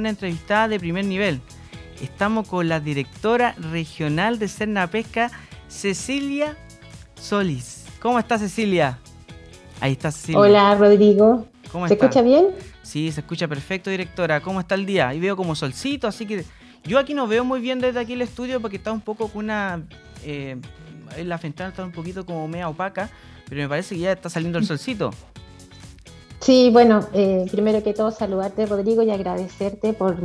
una entrevistada de primer nivel. Estamos con la directora regional de Cerna Pesca, Cecilia Solís. ¿Cómo está Cecilia? Ahí está Cecilia. Hola Rodrigo. ¿Cómo ¿Se escucha bien? Sí, se escucha perfecto, directora. ¿Cómo está el día? Ahí veo como solcito, así que yo aquí no veo muy bien desde aquí el estudio porque está un poco con una... Eh, la ventana está un poquito como media opaca, pero me parece que ya está saliendo el solcito. Sí, bueno, eh, primero que todo saludarte Rodrigo y agradecerte por,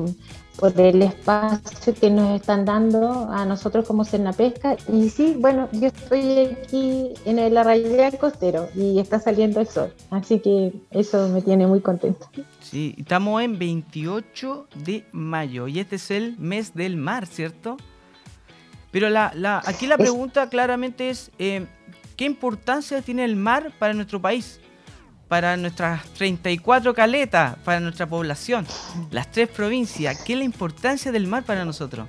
por el espacio que nos están dando a nosotros como Pesca. Y sí, bueno, yo estoy aquí en el arrayal costero y está saliendo el sol, así que eso me tiene muy contento. Sí, estamos en 28 de mayo y este es el mes del mar, ¿cierto? Pero la, la, aquí la pregunta claramente es, eh, ¿qué importancia tiene el mar para nuestro país? Para nuestras 34 caletas, para nuestra población, las tres provincias. ¿Qué es la importancia del mar para nosotros?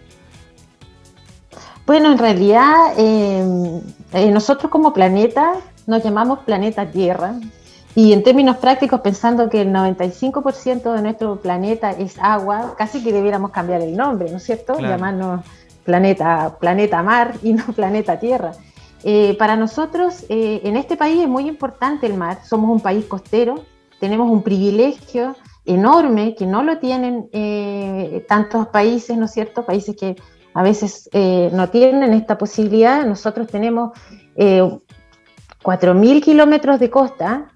Bueno, en realidad eh, eh, nosotros como planeta nos llamamos planeta Tierra y en términos prácticos pensando que el 95% de nuestro planeta es agua, casi que debiéramos cambiar el nombre, ¿no es cierto? Llamarnos planeta, planeta mar y no planeta Tierra. Eh, para nosotros eh, en este país es muy importante el mar, somos un país costero, tenemos un privilegio enorme que no lo tienen eh, tantos países, ¿no es cierto? Países que a veces no tienen esta posibilidad. Nosotros tenemos 4.000 kilómetros de costa,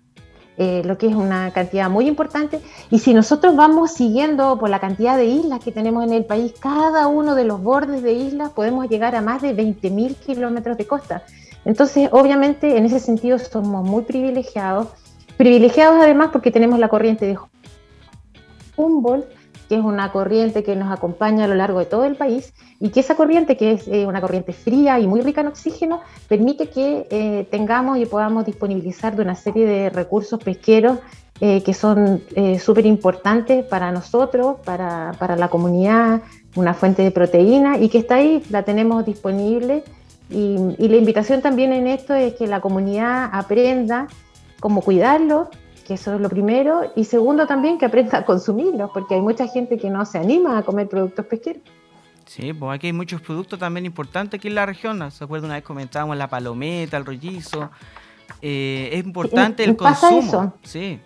eh, lo que es una cantidad muy importante. Y si nosotros vamos siguiendo por la cantidad de islas que tenemos en el país, cada uno de los bordes de islas podemos llegar a más de 20.000 kilómetros de costa. Entonces, obviamente, en ese sentido somos muy privilegiados. Privilegiados además porque tenemos la corriente de Humboldt, que es una corriente que nos acompaña a lo largo de todo el país y que esa corriente, que es eh, una corriente fría y muy rica en oxígeno, permite que eh, tengamos y podamos disponibilizar de una serie de recursos pesqueros eh, que son súper importantes para nosotros, para, para, la comunidad, una fuente de proteína y que está ahí, la tenemos disponible. Y, y la invitación también en esto es que la comunidad aprenda cómo cuidarlo, que eso es lo primero, y segundo también que aprenda a consumirlos, porque hay mucha gente que no se anima a comer productos pesqueros. Sí, pues aquí hay muchos productos también importantes aquí en la región. ¿Se acuerda una vez comentábamos la palometa, el rollizo? Eh, es importante el pasa consumo. Eso. Sí.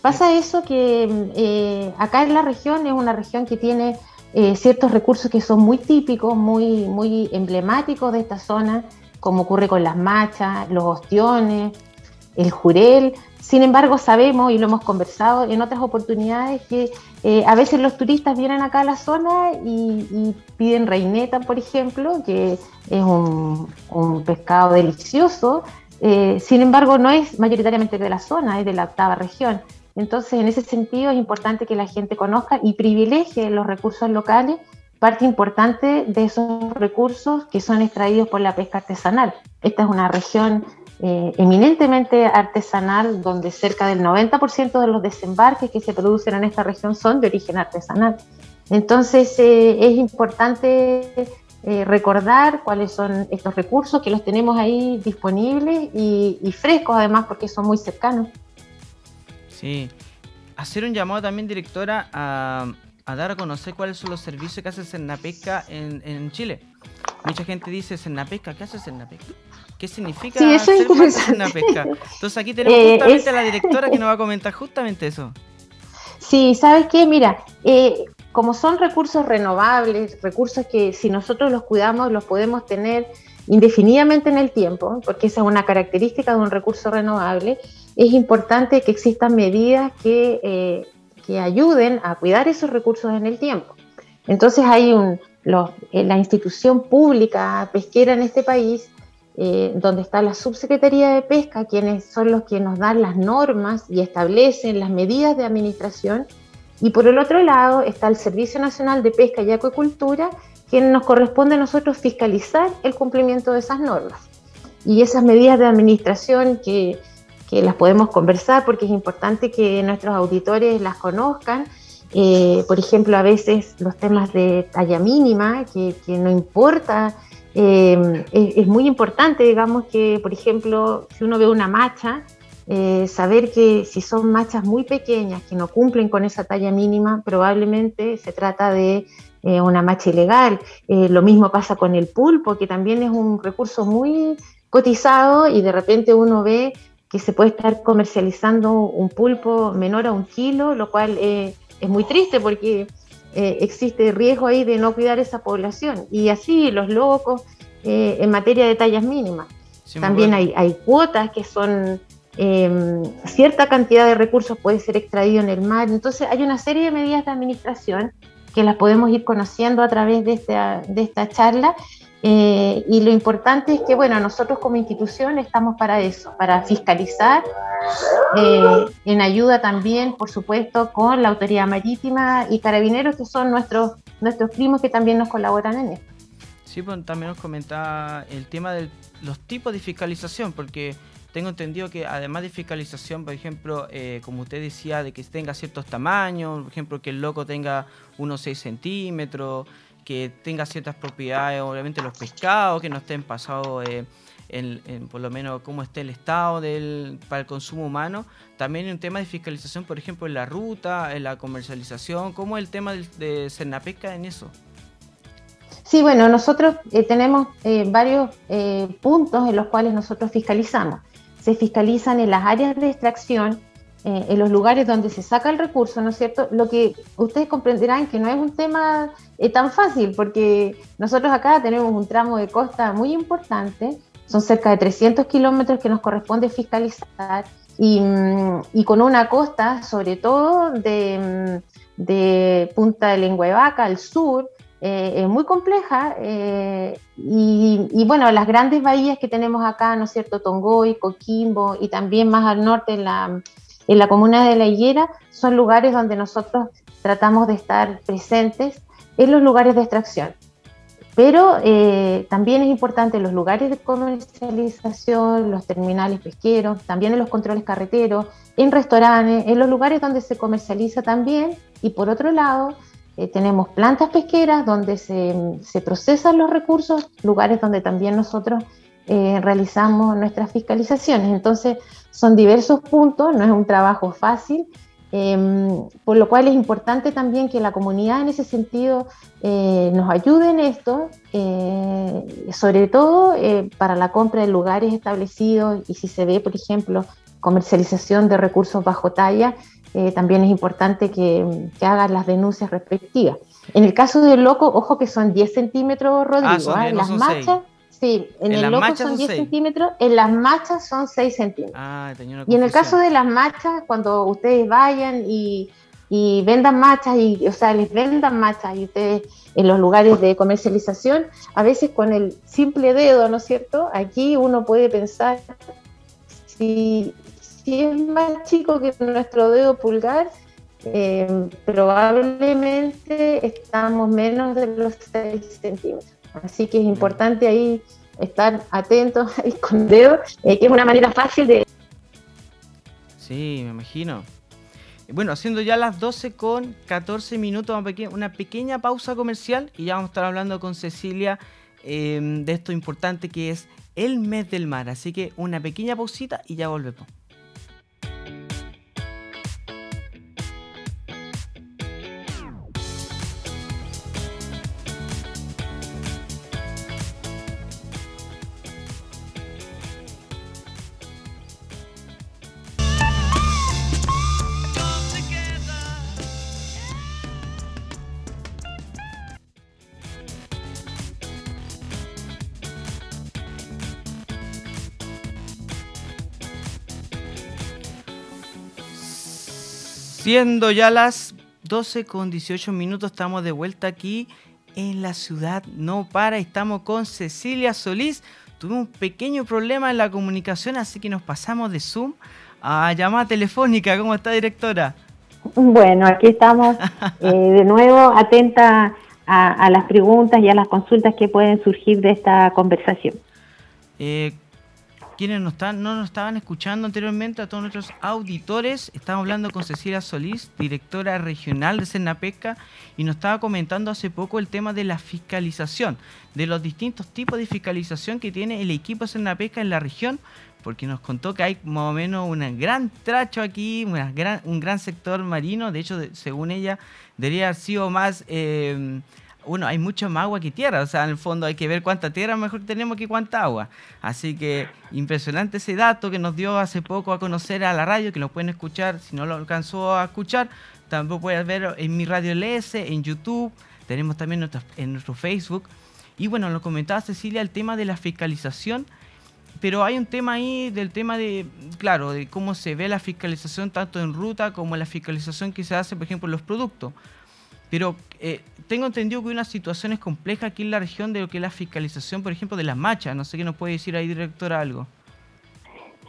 Pasa eso que eh, acá en la región es una región que tiene eh, ciertos recursos que son muy típicos, muy, muy emblemáticos de esta zona, como ocurre con las machas, los ostiones, el jurel, sin embargo, sabemos y lo hemos conversado en otras oportunidades que eh, a veces los turistas vienen acá a la zona y, piden reineta, por ejemplo, que es un, pescado delicioso. Eh, sin embargo, no es mayoritariamente de la zona, es de la octava región. Entonces, en ese sentido, es importante que la gente conozca y privilegie los recursos locales, parte importante de esos recursos que son extraídos por la pesca artesanal. Esta es una región eh, eminentemente artesanal, donde cerca del 90% de los desembarques que se producen en esta región son de origen artesanal. Entonces eh, es importante eh, recordar cuáles son estos recursos, que los tenemos ahí disponibles y, frescos además porque son muy cercanos. Sí, hacer un llamado también, directora, a, dar a conocer cuáles son los servicios que hace Cernapesca en, en Chile. Mucha gente dice Cernapesca, ¿qué hace Cernapesca? ¿Qué significa sí, eso ser pesca? Entonces aquí tenemos eh, justamente a la directora que nos va a comentar justamente eso. Sí, ¿sabes qué? Mira, eh, como son recursos renovables, recursos que si nosotros los cuidamos los podemos tener indefinidamente en el tiempo, porque esa es una característica de un recurso renovable, es importante que existan medidas que, eh, que ayuden a cuidar esos recursos en el tiempo. Entonces hay un, la institución pública pesquera en este país eh, donde está la Subsecretaría de Pesca, quienes son los que nos dan las normas y establecen las medidas de administración. Y por el otro lado está el Servicio Nacional de Pesca y Acuicultura, quien nos corresponde a nosotros fiscalizar el cumplimiento de esas normas. Y esas medidas de administración que, que las podemos conversar porque es importante que nuestros auditores las conozcan. Eh, por ejemplo, a veces los temas de talla mínima, que, que no importa eh, es, muy importante, digamos, que, por ejemplo, si uno ve una macha eh, saber que si son machas muy pequeñas que no cumplen con esa talla mínima, probablemente se trata de eh, una macha ilegal. Eh, lo mismo pasa con el pulpo, que también es un recurso muy cotizado y de repente uno ve que se puede estar comercializando un pulpo menor a un kilo, lo cual es muy triste porque existe riesgo ahí de no cuidar esa población. Y así los locos en materia de tallas mínimas. También hay, hay cuotas que son Em, cierta cantidad de recursos puede ser extraído en el mar. Entonces hay una serie de medidas de administración que las podemos ir conociendo a través de esta, de esta charla. Eh, y lo importante es que, bueno, nosotros como institución estamos para eso, para fiscalizar, eh, en ayuda también, por supuesto, con la Autoridad Marítima y Carabineros, que son nuestros, nuestros primos que también nos colaboran en esto. Sí, pues también nos comentaba el tema de los tipos de fiscalización, porque tengo entendido que además de fiscalización, por ejemplo, eh, como usted decía, de que tenga ciertos tamaños, por ejemplo, que el loco tenga unos 6 centímetros, que tenga ciertas propiedades, obviamente los pescados, que no estén pasados eh, en, por lo menos cómo esté el estado del, para el consumo humano. También un tema de fiscalización, por ejemplo, en la ruta, en la comercialización, ¿cómo es el tema de, de Cernapesca en eso? Sí, bueno, nosotros eh, tenemos varios puntos en los cuales nosotros fiscalizamos se fiscalizan en las áreas de extracción, eh, en los lugares donde se saca el recurso, ¿no es cierto? Lo que ustedes comprenderán que no es un tema eh, tan fácil, porque nosotros acá tenemos un tramo de costa muy importante, son cerca de 300 kilómetros que nos corresponde fiscalizar, y, mm, con una costa, sobre todo de, mm, de Punta de Lengua de Vaca al sur, eh, es muy compleja eh, y, bueno, las grandes bahías que tenemos acá, ¿no es cierto? Tongoy, Coquimbo y también más al norte en la, en la comuna de La Higuera son lugares donde nosotros tratamos de estar presentes en los lugares de extracción. Pero eh, también es importante los lugares de comercialización, los terminales pesqueros, también en los controles carreteros, en restaurantes, en los lugares donde se comercializa también. Y por otro lado, eh, tenemos plantas pesqueras donde se, procesan los recursos, lugares donde también nosotros eh, realizamos nuestras fiscalizaciones. Entonces, son diversos puntos, no es un trabajo fácil, em, por lo cual es importante también que la comunidad en ese sentido eh, nos ayude en esto, sobre todo para la compra de lugares establecidos y si se ve, por ejemplo, comercialización de recursos bajo talla, eh, también es importante que, que, hagan las denuncias respectivas. En el caso del loco, ojo que son 10 centímetros, Rodrigo. Ah, ¿ah? en las machas, sí, en, el loco son 10 centímetros, en las machas son 6 centímetros. Ah, y en el caso de las machas, cuando ustedes vayan y, y vendan machas, y, o sea, les vendan machas y ustedes en los lugares de comercialización, a veces con el simple dedo, ¿no es cierto? Aquí uno puede pensar si si es más chico que nuestro dedo pulgar, eh, probablemente estamos menos de los 6 centímetros. Así que es importante ahí estar atentos y con dedo, eh, es una manera fácil de... Sí, me imagino. Bueno, haciendo ya las 12 con 14 minutos, una pequeña pausa comercial y ya vamos a estar hablando con Cecilia eh, de esto importante que es el mes del mar. Así que una pequeña pausita y ya volvemos. Siendo ya las 12 con 18 minutos, estamos de vuelta aquí en la ciudad No Para. Estamos con Cecilia Solís. Tuvimos un pequeño problema en la comunicación, así que nos pasamos de Zoom a llamada telefónica. ¿Cómo está, directora? Bueno, aquí estamos eh, de nuevo atenta a, las preguntas y a las consultas que pueden surgir de esta conversación. Eh, quienes no, están, no nos estaban escuchando anteriormente, a todos nuestros auditores, estamos hablando con Cecilia Solís, directora regional de Cernapesca, y nos estaba comentando hace poco el tema de la fiscalización, de los distintos tipos de fiscalización que tiene el equipo Cernapesca en la región, porque nos contó que hay más o menos un gran tracho aquí, un gran sector marino, de hecho, según ella, debería haber sido más... Eh, bueno, hay mucho más agua que tierra, o sea, en el fondo hay que ver cuánta tierra mejor tenemos que cuánta agua. Así que impresionante ese dato que nos dio hace poco a conocer a la radio, que lo pueden escuchar, si no lo alcanzó a escuchar, también pueden ver en mi radio LS, en YouTube, tenemos también en nuestro Facebook. Y bueno, lo comentaba Cecilia, el tema de la fiscalización, pero hay un tema ahí del tema de, claro, de cómo se ve la fiscalización tanto en ruta como la fiscalización que se hace, por ejemplo, en los productos. Pero eh, tengo entendido que hay una situación es compleja aquí en la región de lo que es la fiscalización, por ejemplo, de las machas. No sé qué nos puede decir ahí, directora, algo.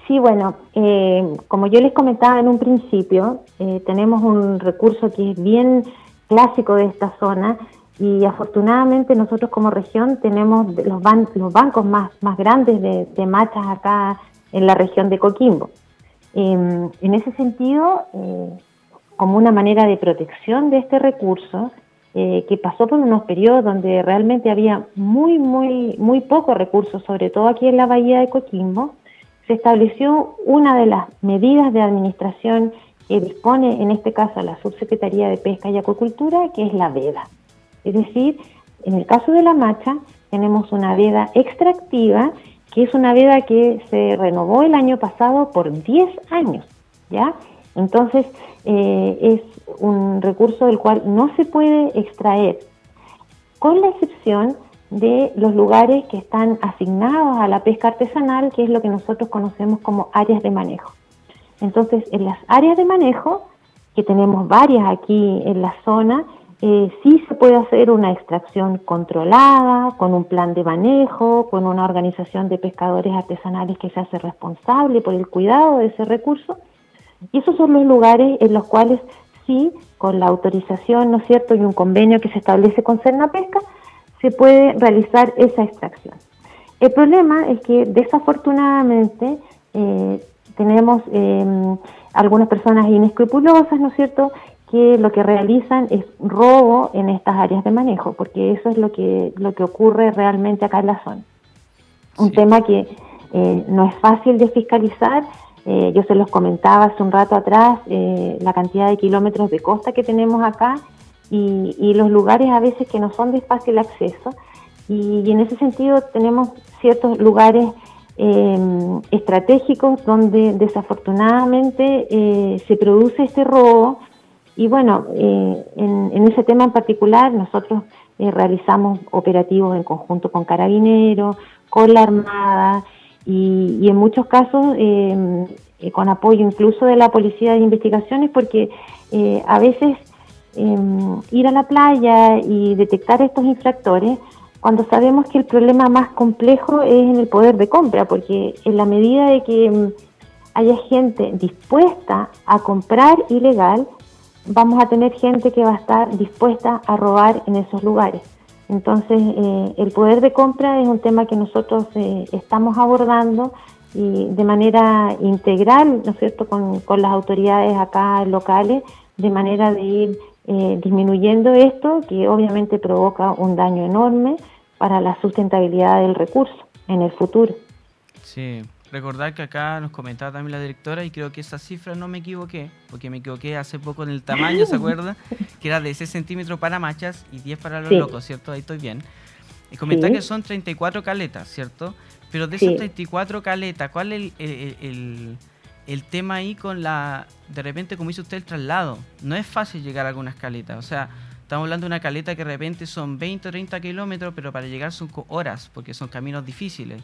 Sí, bueno, eh, como yo les comentaba en un principio, eh, tenemos un recurso que es bien clásico de esta zona y afortunadamente nosotros como región tenemos los, los bancos más, más grandes de, de, machas acá en la región de Coquimbo. Em, en ese sentido, como una manera de protección de este recurso, eh, que pasó por unos periodos donde realmente había muy, muy, muy pocos recursos, sobre todo aquí en la bahía de Coquimbo, se estableció una de las medidas de administración que dispone, en este caso, la Subsecretaría de Pesca y Acuicultura, que es la veda. Es decir, en el caso de la macha, tenemos una veda extractiva, que es una veda que se renovó el año pasado por 10 años, ¿ya? Entonces, eh, es un recurso del cual no se puede extraer, con la excepción de los lugares que están asignados a la pesca artesanal, que es lo que nosotros conocemos como áreas de manejo. Entonces, en las áreas de manejo, que tenemos varias aquí en la zona, eh, sí se puede hacer una extracción controlada, con un plan de manejo, con una organización de pescadores artesanales que se hace responsable por el cuidado de ese recurso y esos son los lugares en los cuales sí, con la autorización, ¿no es cierto?, y un convenio que se establece con Pesca, se puede realizar esa extracción. El problema es que desafortunadamente eh, tenemos eh, algunas personas inescrupulosas, ¿no es cierto?, que lo que realizan es robo en estas áreas de manejo, porque eso es lo que, lo que ocurre realmente acá en la zona. Un tema que eh, no es fácil de fiscalizar eh, yo se los comentaba hace un rato atrás eh, la cantidad de kilómetros de costa que tenemos acá y, los lugares a veces que no son de fácil acceso. Y, en ese sentido tenemos ciertos lugares em, estratégicos donde desafortunadamente eh, se produce este robo. Y bueno, en, en, ese tema en particular nosotros realizamos operativos en conjunto con Carabineros, con la Armada, y, en muchos casos eh, con apoyo incluso de la Policía de Investigaciones, porque eh, a veces ir a la playa y detectar estos infractores, cuando sabemos que el problema más complejo es en el poder de compra, porque en la medida de que haya gente dispuesta a comprar ilegal, vamos a tener gente que va a estar dispuesta a robar en esos lugares. Entonces, eh, el poder de compra es un tema que nosotros eh, estamos abordando y de manera integral, ¿no es cierto?, con, las autoridades acá locales, de manera de ir eh, disminuyendo esto, que obviamente provoca un daño enorme para la sustentabilidad del recurso en el futuro. Sí, Recordar que acá nos comentaba también la directora y creo que esa cifra no me equivoqué, porque me equivoqué hace poco en el tamaño, ¿se acuerda? Que era de 6 centímetros para machas y 10 para los locos, ¿cierto? Ahí estoy bien. Y comentar que son 34 caletas, ¿cierto? Pero de esas 34 caletas, ¿cuál es el, el, tema ahí con la, de repente, como dice usted, el traslado? No es fácil llegar a algunas caletas, o sea, estamos hablando de una caleta que de repente son 20 o 30 kilómetros, pero para llegar son horas, porque son caminos difíciles.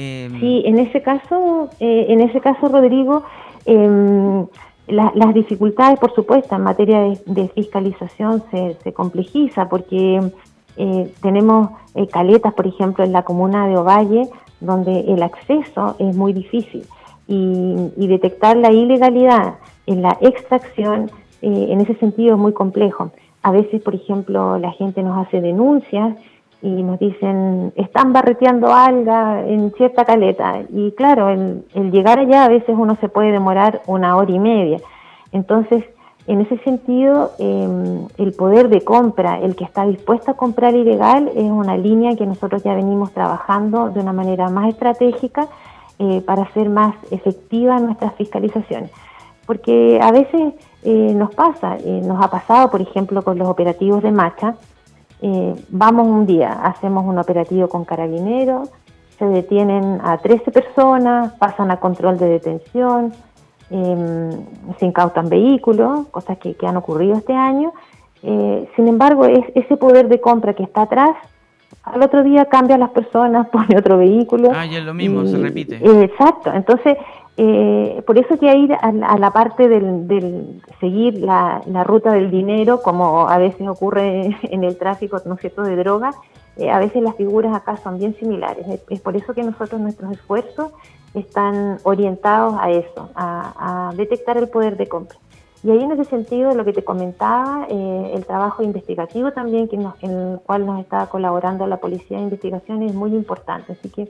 Em, sí, en ese caso, eh, en ese caso, Rodrigo, em, las dificultades, por supuesto, en materia de, fiscalización se, se, complejiza porque eh, tenemos eh, caletas, por ejemplo, en la comuna de Ovalle, donde el acceso es muy difícil y, detectar la ilegalidad en la extracción, en ese sentido, es muy complejo. A veces, por ejemplo, la gente nos hace denuncias y nos dicen, están barreteando alga en cierta caleta. Y claro, el, llegar allá a veces uno se puede demorar una hora y media. Entonces, en ese sentido, em, el poder de compra, el que está dispuesto a comprar ilegal, es una línea que nosotros ya venimos trabajando de una manera más estratégica eh, para hacer más efectiva nuestras fiscalizaciones. Porque a veces eh, nos pasa, eh, nos ha pasado, por ejemplo, con los operativos de marcha, eh, vamos un día, hacemos un operativo con carabineros, se detienen a 13 personas, pasan a control de detención, eh, se incautan vehículos, cosas que, han ocurrido este año. Eh, sin embargo, es ese poder de compra que está atrás, al otro día cambia las personas, pone otro vehículo. Ah, y es lo mismo, se repite. exacto, entonces eh, por eso que ir a, la parte del, seguir la, ruta del dinero, como a veces ocurre en el tráfico, ¿no cierto?, de droga, eh, a veces las figuras acá son bien similares. Es, por eso que nosotros nuestros esfuerzos están orientados a eso, a, detectar el poder de compra. Y ahí en ese sentido, lo que te comentaba, eh, el trabajo investigativo también, que en el cual nos está colaborando la Policía de Investigación, es muy importante. Así que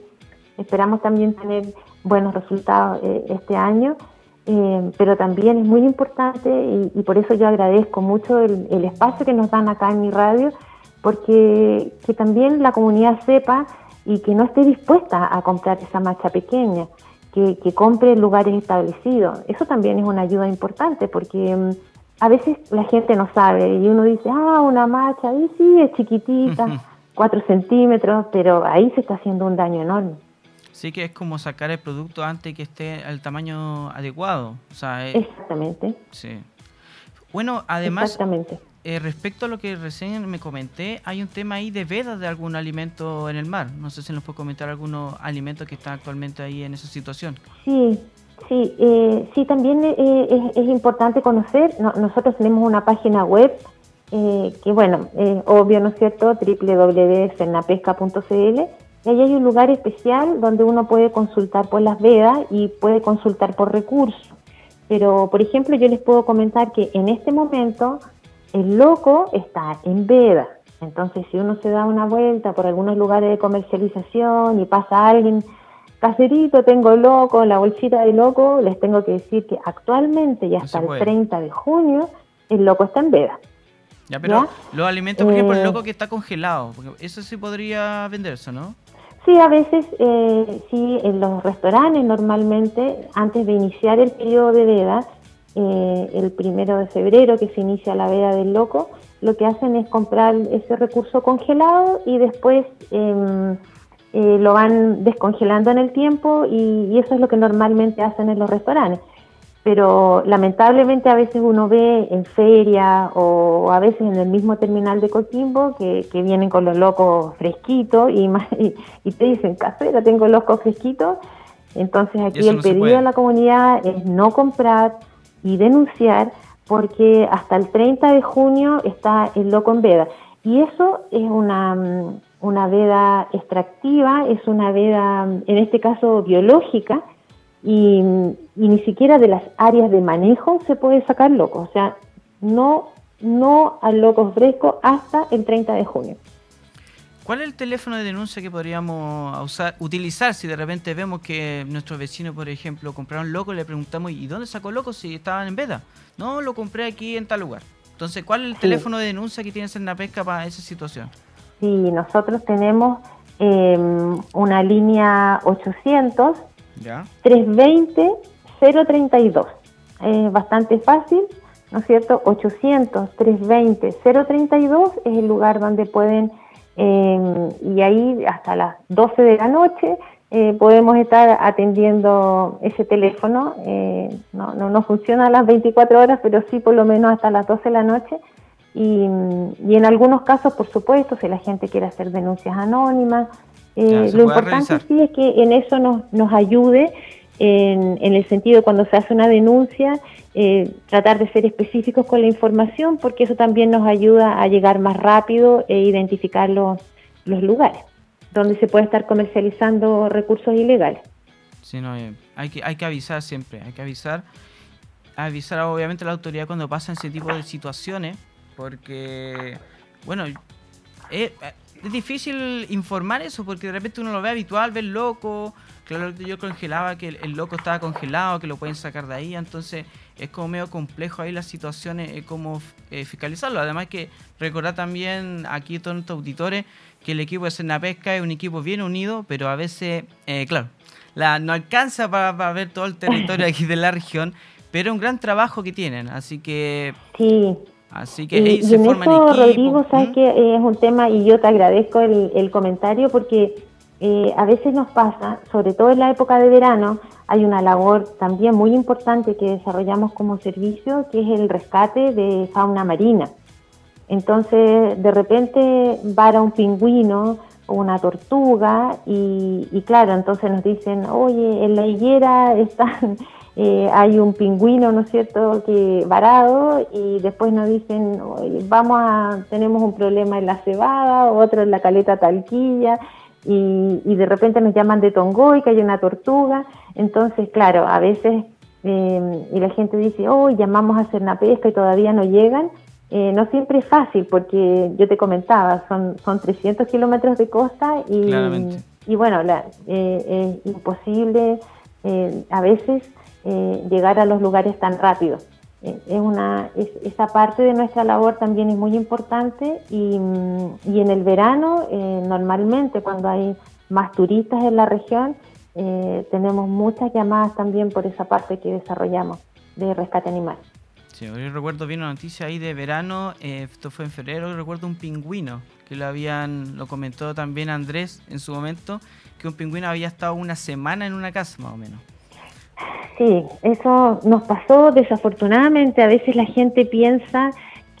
esperamos también tener buenos resultados eh, este año, eh, pero también es muy importante y, por eso yo agradezco mucho el, espacio que nos dan acá en mi radio, porque que también la comunidad sepa y que no esté dispuesta a comprar esa marcha pequeña, que, compre en lugares establecidos. Eso también es una ayuda importante porque mm, a veces la gente no sabe y uno dice, ah, una marcha, y sí, es chiquitita, cuatro centímetros, pero ahí se está haciendo un daño enorme. Sí que es como sacar el producto antes que esté al tamaño adecuado. Exactamente. Sí. Bueno, además, eh, respecto a lo que recién me comenté, hay un tema ahí de veda de algún alimento en el mar. No sé si nos puede comentar algunos alimentos que están actualmente ahí en esa situación. Sí, sí, eh, sí, también eh, es, importante conocer. nosotros tenemos una página web que, bueno, obvio, ¿no es cierto? www.fernapesca.cl y ahí hay un lugar especial donde uno puede consultar por las vedas y puede consultar por recursos. Pero, por ejemplo, yo les puedo comentar que en este momento el loco está en veda. Entonces, si uno se da una vuelta por algunos lugares de comercialización y pasa alguien, caserito, tengo loco, la bolsita de loco, les tengo que decir que actualmente y hasta el 30 de junio, el loco está en veda. Ya, pero los alimentos, por ejemplo, el eh, loco que está congelado, porque eso sí podría venderse, ¿no? Sí, a veces eh, sí, en los restaurantes normalmente, antes de iniciar el periodo de veda, eh, el primero de febrero que se inicia la veda del loco, lo que hacen es comprar ese recurso congelado y después em, eh, lo van descongelando en el tiempo y, eso es lo que normalmente hacen en los restaurantes pero lamentablemente a veces uno ve en feria o a veces en el mismo terminal de Coquimbo que, vienen con los locos fresquitos y, y, te dicen, casera, tengo locos fresquitos. Entonces aquí el pedido a la comunidad es no comprar y denunciar porque hasta el 30 de junio está el loco en veda. Y eso es una, una veda extractiva, es una veda, en este caso biológica, y, ni siquiera de las áreas de manejo se puede sacar loco, o sea, no, no al loco fresco hasta el 30 de junio. ¿Cuál es el teléfono de denuncia que podríamos usar, utilizar si de repente vemos que nuestros vecinos, por ejemplo, compraron loco y le preguntamos, ¿y dónde sacó loco si estaban en veda? No, lo compré aquí en tal lugar. Entonces, ¿cuál es el teléfono de denuncia que tienes en la pesca para esa situación? Sí, nosotros tenemos em, una línea 800 320-032. Es bastante fácil, ¿no es cierto? 800-320-032 es el lugar donde pueden, em, y ahí hasta las 12 de la noche eh, podemos estar atendiendo ese teléfono. Eh, no, no, no, funciona a las 24 horas, pero sí por lo menos hasta las 12 de la noche. Y, y en algunos casos, por supuesto, si la gente quiere hacer denuncias anónimas, eh, lo importante sí es que en eso nos, nos ayude, en, en, el sentido cuando se hace una denuncia, eh, tratar de ser específicos con la información, porque eso también nos ayuda a llegar más rápido e identificar los, los lugares donde se puede estar comercializando recursos ilegales. Sí, no, eh, hay, que, hay que avisar siempre, hay que avisar, avisar obviamente a la autoridad cuando pasan ese tipo de situaciones, porque, bueno, eh, es difícil informar eso porque de repente uno lo ve habitual, ve el loco. Claro que yo congelaba que el, loco estaba congelado, que lo pueden sacar de ahí. Entonces es como medio complejo ahí las situaciones, eh, como eh, fiscalizarlo. Además que recordar también aquí todos nuestros auditores que el equipo de Pesca es un equipo bien unido, pero a veces, eh, claro, la, no alcanza para, ver todo el territorio aquí de la región, pero es un gran trabajo que tienen. Así que... Sí. Así que y, se en eso, Rodrigo, sabes que es un tema, y yo te agradezco el, comentario, porque eh, a veces nos pasa, sobre todo en la época de verano, hay una labor también muy importante que desarrollamos como servicio, que es el rescate de fauna marina. Entonces, de repente vara un pingüino o una tortuga y, y, claro, entonces nos dicen, oye, en la higuera están eh, hay un pingüino, ¿no es cierto?, que varado y después nos dicen, vamos a, tenemos un problema en la cebada, otro en la caleta talquilla y, de repente nos llaman de Tongoy, que hay una tortuga. Entonces, claro, a veces, eh, y la gente dice, oh, llamamos a hacer una pesca y todavía no llegan. Eh, no siempre es fácil porque yo te comentaba, son, son 300 kilómetros de costa y, y bueno, es imposible a veces eh, llegar a los lugares tan rápido. Eh, es una, esa parte de nuestra labor también es muy importante y, mm, y en el verano, eh, normalmente cuando hay más turistas en la región, tenemos muchas llamadas también por esa parte que desarrollamos de rescate animal. Sí, yo recuerdo bien una noticia ahí de verano, esto fue en febrero, recuerdo un pingüino, que lo habían, lo comentó también Andrés en su momento, que un pingüino había estado una semana en una casa más o menos. Sí, eso nos pasó desafortunadamente. A veces la gente piensa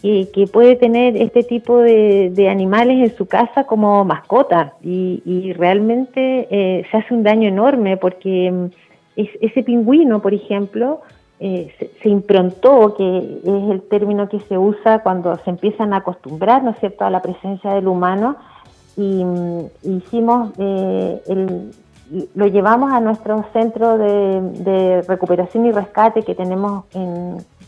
que, puede tener este tipo de, animales en su casa como mascota y, realmente eh, se hace un daño enorme porque mm, ese pingüino, por ejemplo, eh, se, improntó, que es el término que se usa cuando se empiezan a acostumbrar, ¿no es cierto?, a la presencia del humano y mm, hicimos eh, el lo llevamos a nuestro centro de, recuperación y rescate que tenemos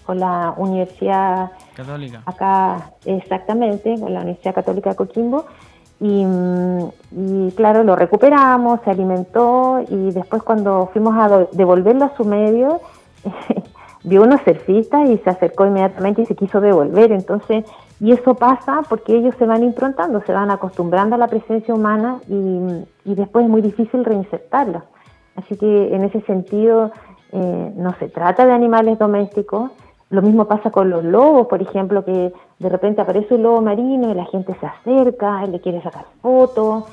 con la Universidad Católica. Acá, exactamente, con la Universidad Católica de Coquimbo. Y, y, claro, lo recuperamos, se alimentó y después cuando fuimos a devolverlo a su medio, vio unos surfistas y se acercó inmediatamente y se quiso devolver. Entonces, y eso pasa porque ellos se van improntando, se van acostumbrando a la presencia humana y, después es muy difícil reinsertarlos. Así que en ese sentido eh, no se trata de animales domésticos. Lo mismo pasa con los lobos, por ejemplo, que de repente aparece un lobo marino y la gente se acerca, le quiere sacar fotos.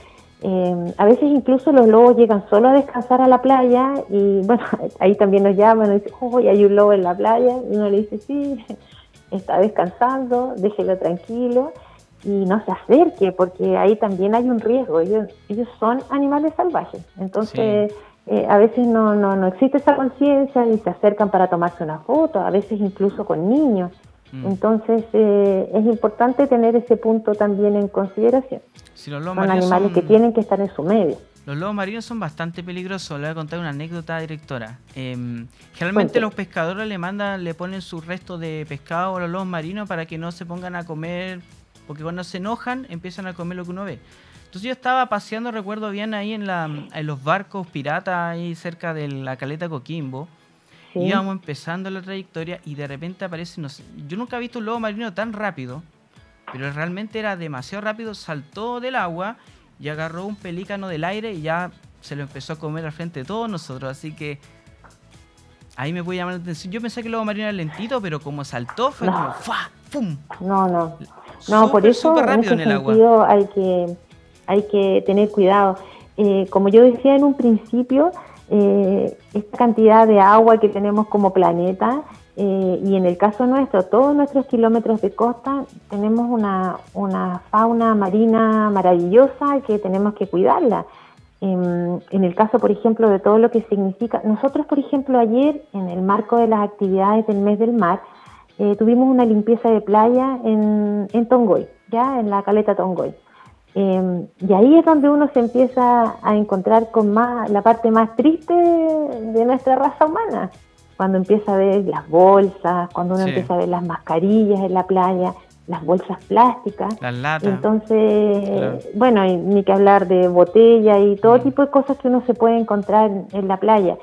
Eh, a veces incluso los lobos llegan solo a descansar a la playa y bueno, ahí también nos llaman y dicen, oh, hay un lobo en la playa. Y uno le dice, sí, está descansando, déjelo tranquilo y no se acerque porque ahí también hay un riesgo. Ellos, ellos son animales salvajes. Entonces, eh, a veces no, no, no existe esa conciencia y se acercan para tomarse una foto, a veces incluso con niños. Mm. Entonces, eh, es importante tener ese punto también en consideración. son animales que tienen que estar en su medio. Los lobos marinos son bastante peligrosos. Le voy a contar una anécdota, directora. Eh, generalmente los pescadores le mandan, le ponen su resto de pescado a los lobos marinos para que no se pongan a comer, porque cuando se enojan empiezan a comer lo que uno ve. Entonces yo estaba paseando, recuerdo bien, ahí en, la, en los barcos piratas, ahí cerca de la caleta Coquimbo. Íbamos empezando la trayectoria y de repente aparece, no sé, yo nunca he visto un lobo marino tan rápido, pero realmente era demasiado rápido, saltó del agua y agarró un pelícano del aire y ya se lo empezó a comer al frente de todos nosotros. Así que ahí me puede llamar la atención. Yo pensé que el lobo marino era lentito, pero como saltó fue como ¡fua! ¡pum! No, no. No, por eso rápido en, ese sentido hay que, hay que tener cuidado. Eh, como yo decía en un principio, eh, esta cantidad de agua que tenemos como planeta eh, y en el caso nuestro, todos nuestros kilómetros de costa tenemos una, una fauna marina maravillosa que tenemos que cuidarla. En, el caso, por ejemplo, de todo lo que significa, nosotros, por ejemplo, ayer, en el marco de las actividades del mes del mar, eh, tuvimos una limpieza de playa en, en Tongoy, ya en la caleta Tongoy. Em, y ahí es donde uno se empieza a encontrar con más la parte más triste de nuestra raza humana, cuando empieza a ver las bolsas, cuando uno empieza a ver las mascarillas en la playa, las bolsas plásticas. Las latas. Entonces, bueno, ni que hablar de botella y todo mm. tipo de cosas que uno se puede encontrar en la playa.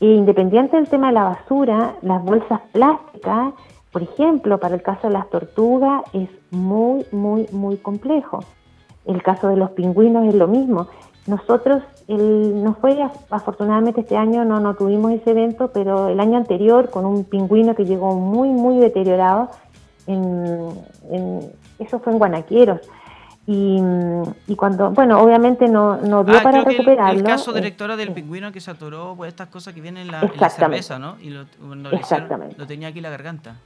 E independiente del tema de la basura, las bolsas plásticas, por ejemplo, para el caso de las tortugas, es muy, muy, muy complejo. El caso de los pingüinos es lo mismo. Nosotros, el, no fue, afortunadamente este año no, no tuvimos ese evento, pero el año anterior con un pingüino que llegó muy, muy deteriorado, en, eso fue en Guanaqueros. Y, cuando, bueno, obviamente no, no dio ah, para recuperarlo. El, caso directora del pingüino que se atoró por estas cosas que vienen en la, cerveza, ¿no? Y lo, lo tenía aquí la garganta.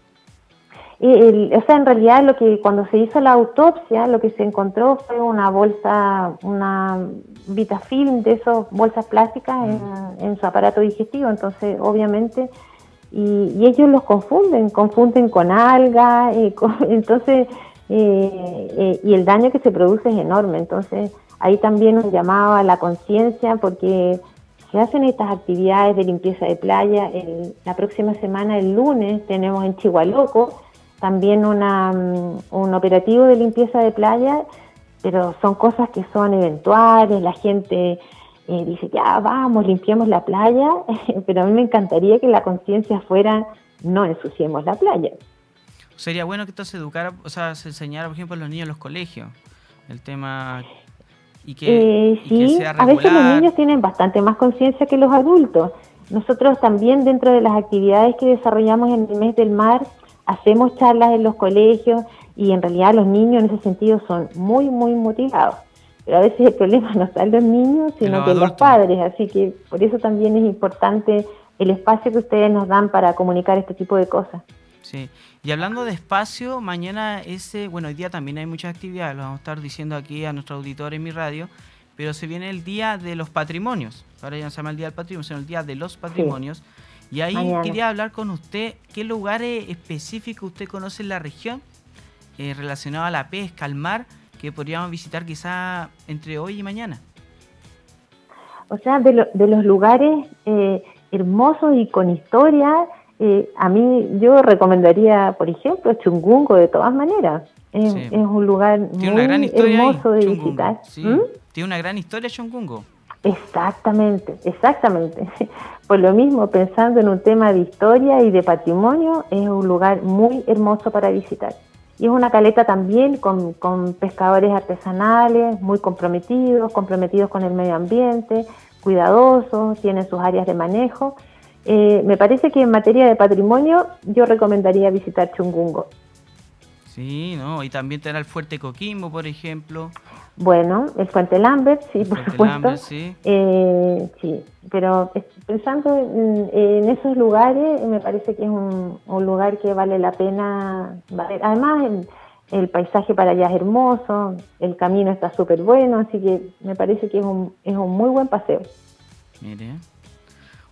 o sea, en realidad lo que cuando se hizo la autopsia, lo que se encontró fue una bolsa, una vitafilm de esas bolsas plásticas en, en, su aparato digestivo. Entonces, obviamente, y, ellos los confunden, confunden con algas, eh, entonces, eh, eh, y el daño que se produce es enorme. Entonces, ahí también un llamado a la conciencia porque se hacen estas actividades de limpieza de playa. la próxima semana, el lunes, tenemos en Chihualoco también una, mm, un operativo de limpieza de playa, pero son cosas que son eventuales, la gente eh, dice, ya vamos, limpiemos la playa, pero a mí me encantaría que la conciencia fuera, no ensuciemos la playa. Sería bueno que esto se educara, o sea, se enseñara, por ejemplo, a los niños en los colegios, el tema y que, eh, sí, a veces los niños tienen bastante más conciencia que los adultos. Nosotros también dentro de las actividades que desarrollamos en el mes del mar, hacemos charlas en los colegios y en realidad los niños en ese sentido son muy, muy motivados. Pero a veces el problema no está en los niños, sino que en los padres. Así que por eso también es importante el espacio que ustedes nos dan para comunicar este tipo de cosas. Sí, y hablando de espacio, mañana ese, bueno, hoy día también hay muchas actividades, lo vamos a estar diciendo aquí a nuestro auditor en mi radio, pero se viene el Día de los Patrimonios. Ahora ya no se llama el Día del Patrimonio, sino el Día de los Patrimonios. Y ahí quería hablar con usted, ¿qué lugares específicos usted conoce en la región eh, relacionados a la pesca, al mar? que podríamos visitar quizá entre hoy y mañana? O sea, de, los lugares eh, hermosos y con historia, eh, a mí yo recomendaría, por ejemplo, Chungungo de todas maneras. Es, un lugar muy hermoso de visitar. ¿Mm? Tiene una gran historia Chungungo. Exactamente, exactamente. Por lo mismo, pensando en un tema de historia y de patrimonio, es un lugar muy hermoso para visitar. Y es una caleta también con, pescadores artesanales, muy comprometidos, comprometidos con el medio ambiente, cuidadosos, tienen sus áreas de manejo. Eh, me parece que en materia de patrimonio yo recomendaría visitar Chungungo. Sí, ¿no? Y también tener el Fuerte Coquimbo, por ejemplo. Bueno, el Fuente Lambert, sí, por supuesto. sí. Eh, sí, pero pensando en, esos lugares, me parece que es un, lugar que vale la pena. Además, el, el, paisaje para allá es hermoso, el camino está súper bueno, así que me parece que es un, es un muy buen paseo. Mire.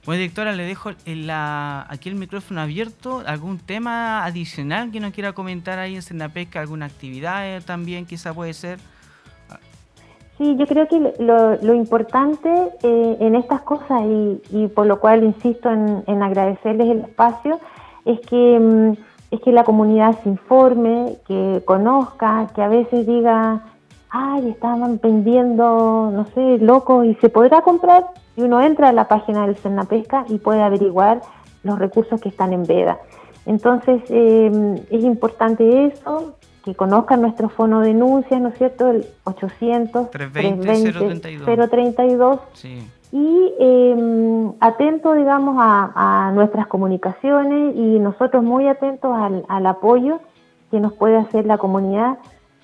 Bueno, directora, le dejo la, aquí el micrófono abierto. ¿Algún tema adicional que nos quiera comentar ahí en Senapesca? ¿Alguna actividad también quizá puede ser? Sí, yo creo que lo, importante eh, en estas cosas y, por lo cual insisto en, agradecerles el espacio es que, mm, es que la comunidad se informe, que conozca, que a veces diga, ay, estaban vendiendo, no sé, locos y se podrá comprar. Y uno entra a la página del Pesca y puede averiguar los recursos que están en veda. Entonces, eh, es importante eso, que conozcan nuestro fono de denuncias, ¿no es cierto? El 800 320 032. Sí. Y eh, atento, digamos, a, nuestras comunicaciones y nosotros muy atentos al, apoyo que nos puede hacer la comunidad,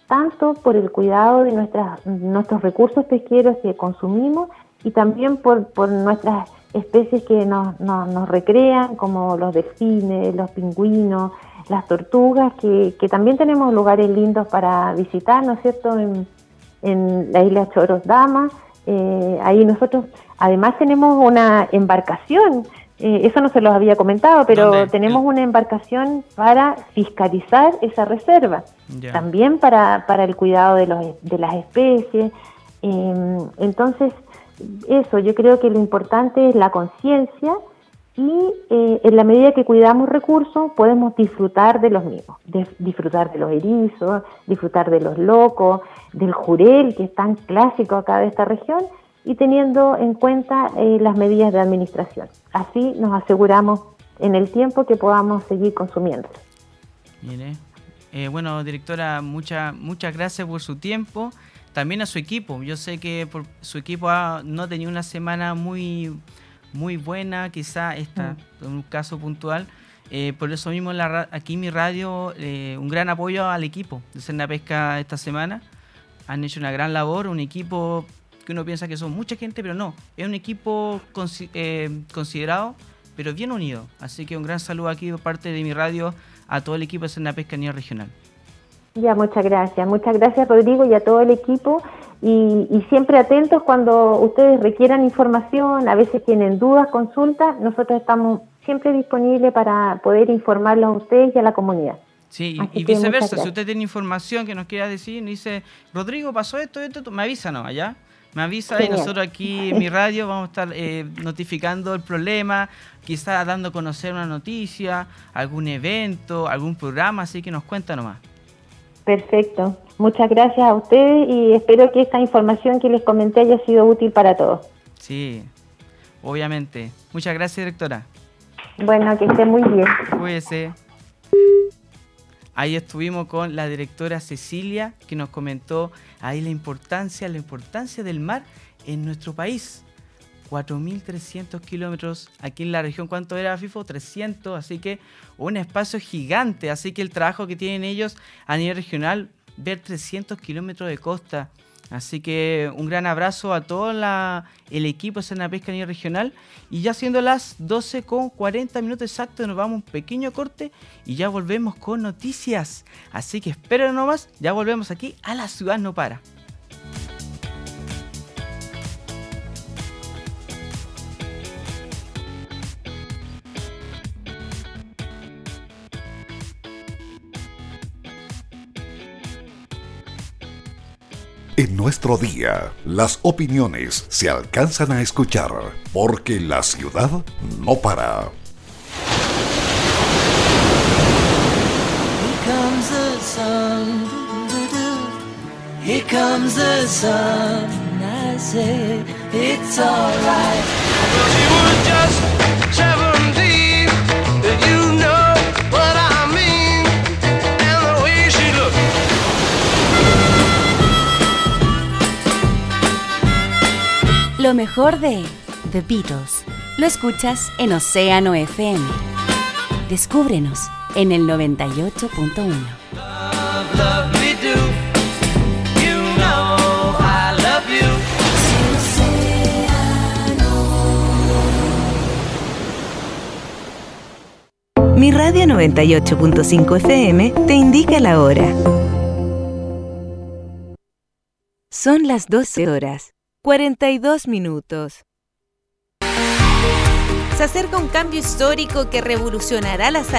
tanto por el cuidado de nuestras, nuestros recursos pesqueros que consumimos y también por, por nuestras especies que nos, nos, nos recrean, como los delfines, los pingüinos, las tortugas, que, también tenemos lugares lindos para visitar, ¿no es cierto?, en, la isla Choros Dama. Eh, ahí nosotros además tenemos una embarcación, eh, eso no se los había comentado, pero tenemos una embarcación para fiscalizar esa reserva, también para, para el cuidado de, los, de las especies. Em, entonces, eso, yo creo que lo importante es la conciencia y eh, en la medida que cuidamos recursos podemos disfrutar de los mismos, disfrutar de los erizos, disfrutar de los locos, del jurel que es tan clásico acá de esta región y teniendo en cuenta eh, las medidas de administración. Así nos aseguramos en el tiempo que podamos seguir consumiendo. Eh, bueno, directora, muchas gracias por su tiempo. También a su equipo. Yo sé que por, su equipo no ha tenido una semana muy muy buena, quizá esta, mm. un caso puntual. Eh, por eso mismo la, aquí mi radio, eh, un gran apoyo al equipo de Cena Pesca esta semana. Han hecho una gran labor, un equipo que uno piensa que son mucha gente, pero no, es un equipo eh, considerado, pero bien unido. Así que un gran saludo aquí por parte de mi radio a todo el equipo de Cena Pesca a nivel regional. Ya, muchas gracias. Muchas gracias Rodrigo y a todo el equipo y, siempre atentos cuando ustedes requieran información, a veces tienen dudas, consultas, nosotros estamos siempre disponibles para poder informarlos a ustedes y a la comunidad. Sí, y viceversa, si usted tiene información que nos quiera decir, nos dice, Rodrigo, pasó esto, esto, esto me avisa, ¿no? Allá. Me avisa y nosotros aquí en mi radio vamos a estar eh, notificando el problema, quizás dando a conocer una noticia, algún evento, algún programa, así que nos cuenta nomás. Perfecto. Muchas gracias a ustedes y espero que esta información que les comenté haya sido útil para todos. Sí, obviamente. Muchas gracias, directora. Bueno, que esté muy bien. Cuídese. Ahí estuvimos con la directora Cecilia, que nos comentó ahí la importancia, la importancia del mar en nuestro país. 4.300 kilómetros aquí en la región. ¿Cuánto era FIFO? 300, así que un espacio gigante. Así que el trabajo que tienen ellos a nivel regional, ver 300 kilómetros de costa. Así que un gran abrazo a todo el equipo de Cena Pesca a nivel regional. Y ya siendo las 12 con 40 minutos exactos, nos vamos a un pequeño corte y ya volvemos con noticias. Así que esperen nomás, ya volvemos aquí a la ciudad no para. Nuestro día, las opiniones se alcanzan a escuchar porque la ciudad no para. Lo mejor de The Beatles lo escuchas en Océano FM. Descúbrenos en el 98.1. Mi radio 98.5 FM te indica la hora. Son las 12 horas. 42 minutos. Se acerca un cambio histórico que revolucionará la salud